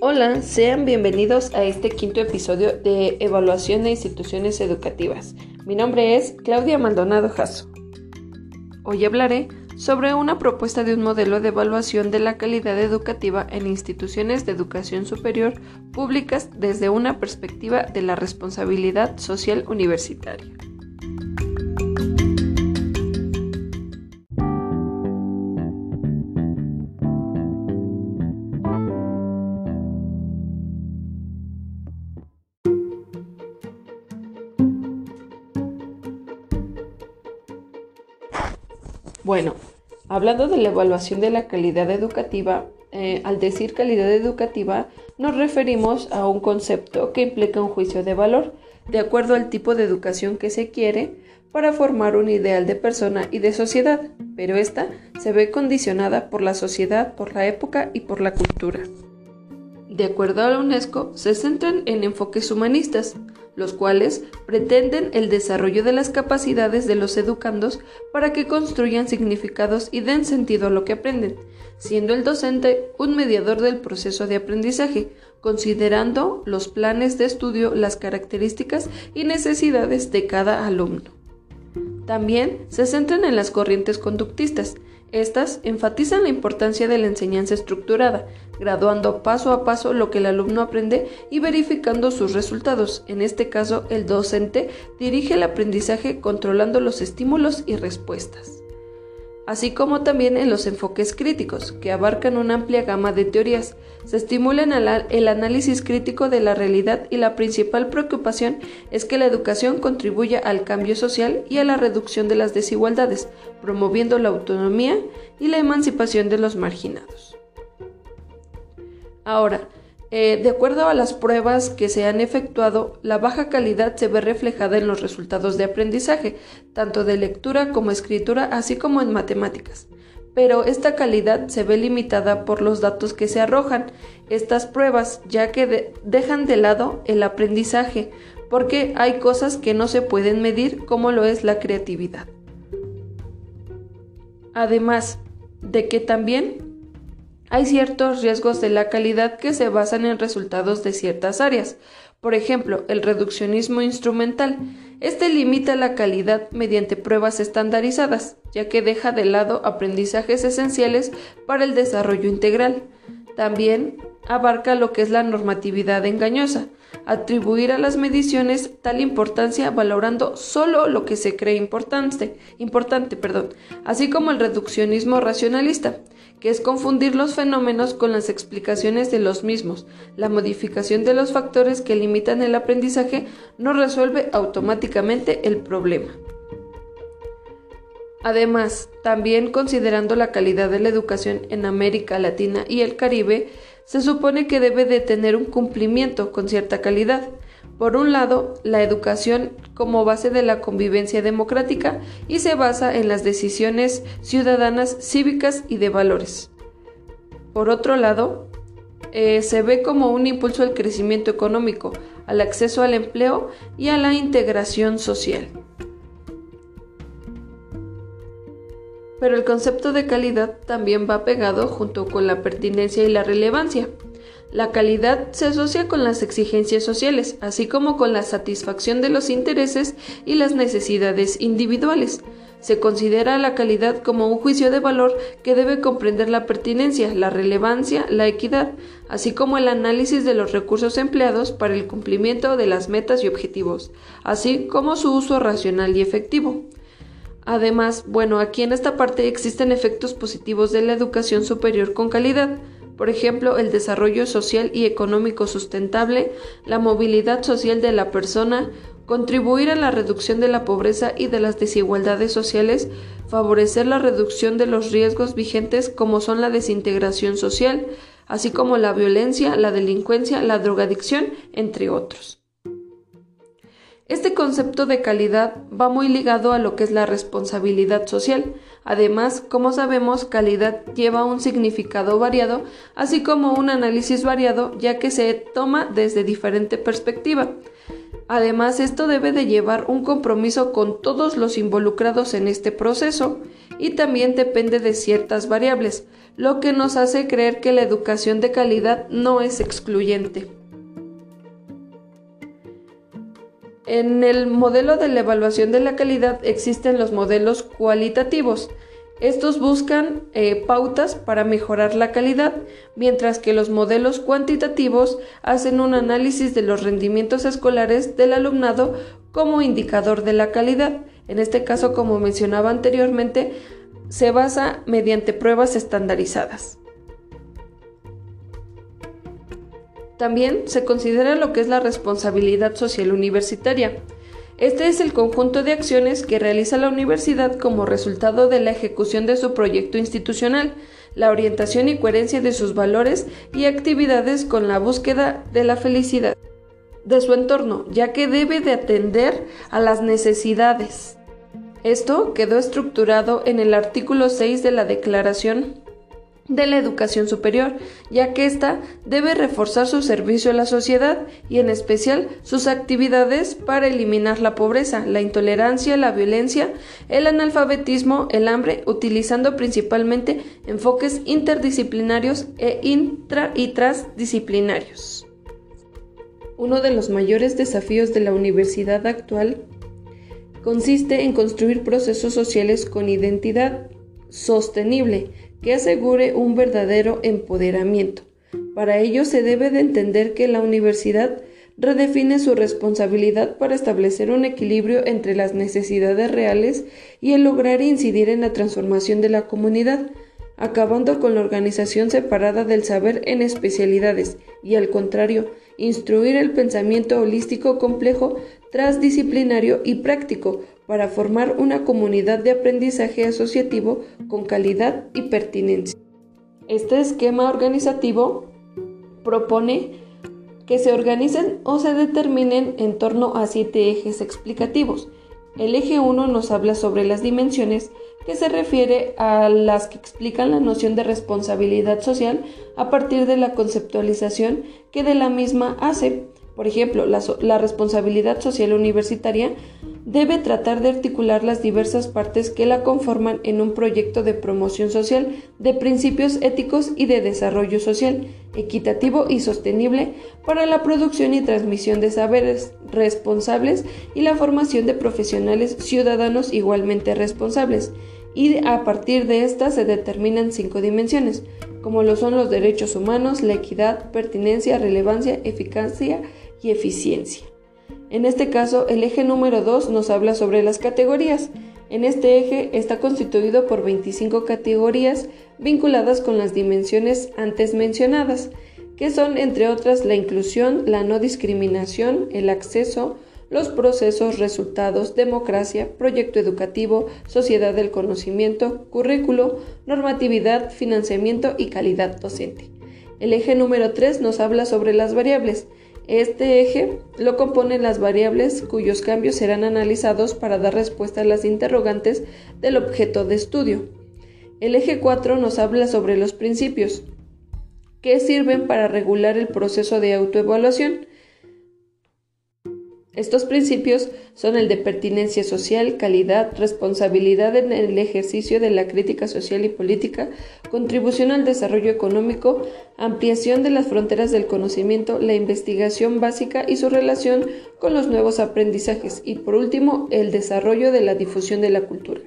Hola, sean bienvenidos a este quinto episodio de Evaluación de Instituciones Educativas. Mi nombre es Claudia Maldonado Jasso. Hoy hablaré sobre una propuesta de un modelo de evaluación de la calidad educativa en instituciones de educación superior públicas desde una perspectiva de la responsabilidad social universitaria. Bueno, hablando de la evaluación de la calidad educativa, eh, al decir calidad educativa nos referimos a un concepto que implica un juicio de valor de acuerdo al tipo de educación que se quiere para formar un ideal de persona y de sociedad, pero esta se ve condicionada por la sociedad, por la época y por la cultura. De acuerdo a la UNESCO, se centran en enfoques humanistas, los cuales pretenden el desarrollo de las capacidades de los educandos para que construyan significados y den sentido a lo que aprenden, siendo el docente un mediador del proceso de aprendizaje, considerando los planes de estudio, las características y necesidades de cada alumno. También se centran en las corrientes conductistas, estas enfatizan la importancia de la enseñanza estructurada, graduando paso a paso lo que el alumno aprende y verificando sus resultados. En este caso, el docente dirige el aprendizaje controlando los estímulos y respuestas así como también en los enfoques críticos, que abarcan una amplia gama de teorías. Se estimula el análisis crítico de la realidad y la principal preocupación es que la educación contribuya al cambio social y a la reducción de las desigualdades, promoviendo la autonomía y la emancipación de los marginados. Ahora, eh, de acuerdo a las pruebas que se han efectuado, la baja calidad se ve reflejada en los resultados de aprendizaje, tanto de lectura como escritura, así como en matemáticas. Pero esta calidad se ve limitada por los datos que se arrojan estas pruebas, ya que dejan de lado el aprendizaje, porque hay cosas que no se pueden medir, como lo es la creatividad. Además de que también hay ciertos riesgos de la calidad que se basan en resultados de ciertas áreas. Por ejemplo, el reduccionismo instrumental. Este limita la calidad mediante pruebas estandarizadas, ya que deja de lado aprendizajes esenciales para el desarrollo integral. También abarca lo que es la normatividad engañosa, atribuir a las mediciones tal importancia valorando solo lo que se cree importante, importante perdón, así como el reduccionismo racionalista, que es confundir los fenómenos con las explicaciones de los mismos. La modificación de los factores que limitan el aprendizaje no resuelve automáticamente el problema. Además, también considerando la calidad de la educación en América Latina y el Caribe, se supone que debe de tener un cumplimiento con cierta calidad. Por un lado, la educación como base de la convivencia democrática y se basa en las decisiones ciudadanas, cívicas y de valores. Por otro lado, eh, se ve como un impulso al crecimiento económico, al acceso al empleo y a la integración social. Pero el concepto de calidad también va pegado junto con la pertinencia y la relevancia. La calidad se asocia con las exigencias sociales, así como con la satisfacción de los intereses y las necesidades individuales. Se considera la calidad como un juicio de valor que debe comprender la pertinencia, la relevancia, la equidad, así como el análisis de los recursos empleados para el cumplimiento de las metas y objetivos, así como su uso racional y efectivo. Además, bueno, aquí en esta parte existen efectos positivos de la educación superior con calidad, por ejemplo, el desarrollo social y económico sustentable, la movilidad social de la persona, contribuir a la reducción de la pobreza y de las desigualdades sociales, favorecer la reducción de los riesgos vigentes como son la desintegración social, así como la violencia, la delincuencia, la drogadicción, entre otros. Este concepto de calidad va muy ligado a lo que es la responsabilidad social. Además, como sabemos, calidad lleva un significado variado, así como un análisis variado, ya que se toma desde diferente perspectiva. Además, esto debe de llevar un compromiso con todos los involucrados en este proceso, y también depende de ciertas variables, lo que nos hace creer que la educación de calidad no es excluyente. En el modelo de la evaluación de la calidad existen los modelos cualitativos. Estos buscan eh, pautas para mejorar la calidad, mientras que los modelos cuantitativos hacen un análisis de los rendimientos escolares del alumnado como indicador de la calidad. En este caso, como mencionaba anteriormente, se basa mediante pruebas estandarizadas. También se considera lo que es la responsabilidad social universitaria. Este es el conjunto de acciones que realiza la universidad como resultado de la ejecución de su proyecto institucional, la orientación y coherencia de sus valores y actividades con la búsqueda de la felicidad de su entorno, ya que debe de atender a las necesidades. Esto quedó estructurado en el artículo 6 de la Declaración de la educación superior, ya que ésta debe reforzar su servicio a la sociedad y en especial sus actividades para eliminar la pobreza, la intolerancia, la violencia, el analfabetismo, el hambre, utilizando principalmente enfoques interdisciplinarios e intra y transdisciplinarios. Uno de los mayores desafíos de la universidad actual consiste en construir procesos sociales con identidad sostenible que asegure un verdadero empoderamiento. Para ello se debe de entender que la universidad redefine su responsabilidad para establecer un equilibrio entre las necesidades reales y el lograr incidir en la transformación de la comunidad, acabando con la organización separada del saber en especialidades y al contrario, instruir el pensamiento holístico complejo, transdisciplinario y práctico para formar una comunidad de aprendizaje asociativo con calidad y pertinencia. Este esquema organizativo propone que se organicen o se determinen en torno a siete ejes explicativos. El eje 1 nos habla sobre las dimensiones, que se refiere a las que explican la noción de responsabilidad social a partir de la conceptualización que de la misma hace. Por ejemplo, la, responsabilidad social universitaria debe tratar de articular las diversas partes que la conforman en un proyecto de promoción social de principios éticos y de desarrollo social, equitativo y sostenible para la producción y transmisión de saberes responsables y la formación de profesionales ciudadanos igualmente responsables. Y a partir de estas se determinan cinco dimensiones, como lo son los derechos humanos, la equidad, pertinencia, relevancia, eficacia y eficiencia. En este caso, el eje número 2 nos habla sobre las categorías. En este eje está constituido por 25 categorías vinculadas con las dimensiones antes mencionadas, que son entre otras la inclusión, la no discriminación, el acceso, los procesos, resultados, democracia, proyecto educativo, sociedad del conocimiento, currículo, normatividad, financiamiento y calidad docente. El eje número 3 nos habla sobre las variables. Este eje lo componen las variables cuyos cambios serán analizados para dar respuesta a las interrogantes del objeto de estudio. El eje 4 nos habla sobre los principios, que sirven para regular el proceso de autoevaluación. Estos principios son el de pertinencia social, calidad, responsabilidad en el ejercicio de la crítica social y política, contribución al desarrollo económico, ampliación de las fronteras del conocimiento, la investigación básica y su relación con los nuevos aprendizajes y por último el desarrollo de la difusión de la cultura.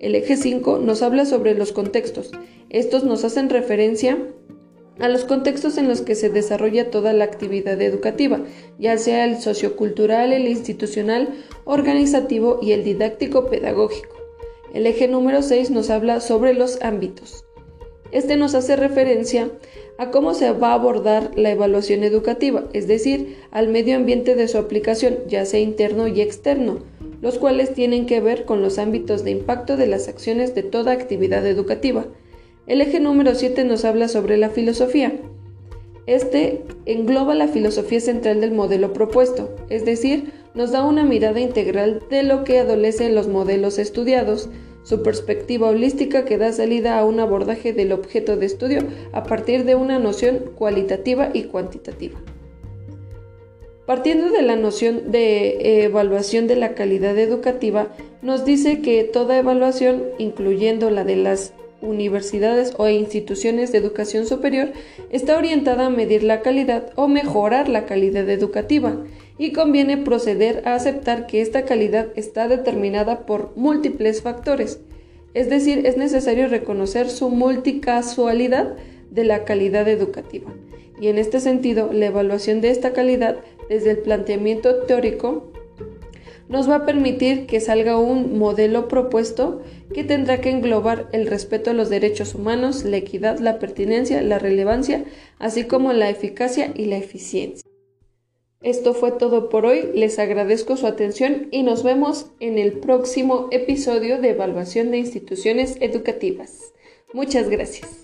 El eje 5 nos habla sobre los contextos. Estos nos hacen referencia a los contextos en los que se desarrolla toda la actividad educativa, ya sea el sociocultural, el institucional, organizativo y el didáctico pedagógico. El eje número 6 nos habla sobre los ámbitos. Este nos hace referencia a cómo se va a abordar la evaluación educativa, es decir, al medio ambiente de su aplicación, ya sea interno y externo, los cuales tienen que ver con los ámbitos de impacto de las acciones de toda actividad educativa. El eje número 7 nos habla sobre la filosofía. Este engloba la filosofía central del modelo propuesto, es decir, nos da una mirada integral de lo que adolece en los modelos estudiados, su perspectiva holística que da salida a un abordaje del objeto de estudio a partir de una noción cualitativa y cuantitativa. Partiendo de la noción de evaluación de la calidad educativa, nos dice que toda evaluación, incluyendo la de las universidades o instituciones de educación superior, está orientada a medir la calidad o mejorar la calidad educativa y conviene proceder a aceptar que esta calidad está determinada por múltiples factores, es decir, es necesario reconocer su multicasualidad de la calidad educativa. Y en este sentido, la evaluación de esta calidad desde el planteamiento teórico nos va a permitir que salga un modelo propuesto que tendrá que englobar el respeto a los derechos humanos, la equidad, la pertinencia, la relevancia, así como la eficacia y la eficiencia. Esto fue todo por hoy, les agradezco su atención y nos vemos en el próximo episodio de Evaluación de Instituciones Educativas. Muchas gracias.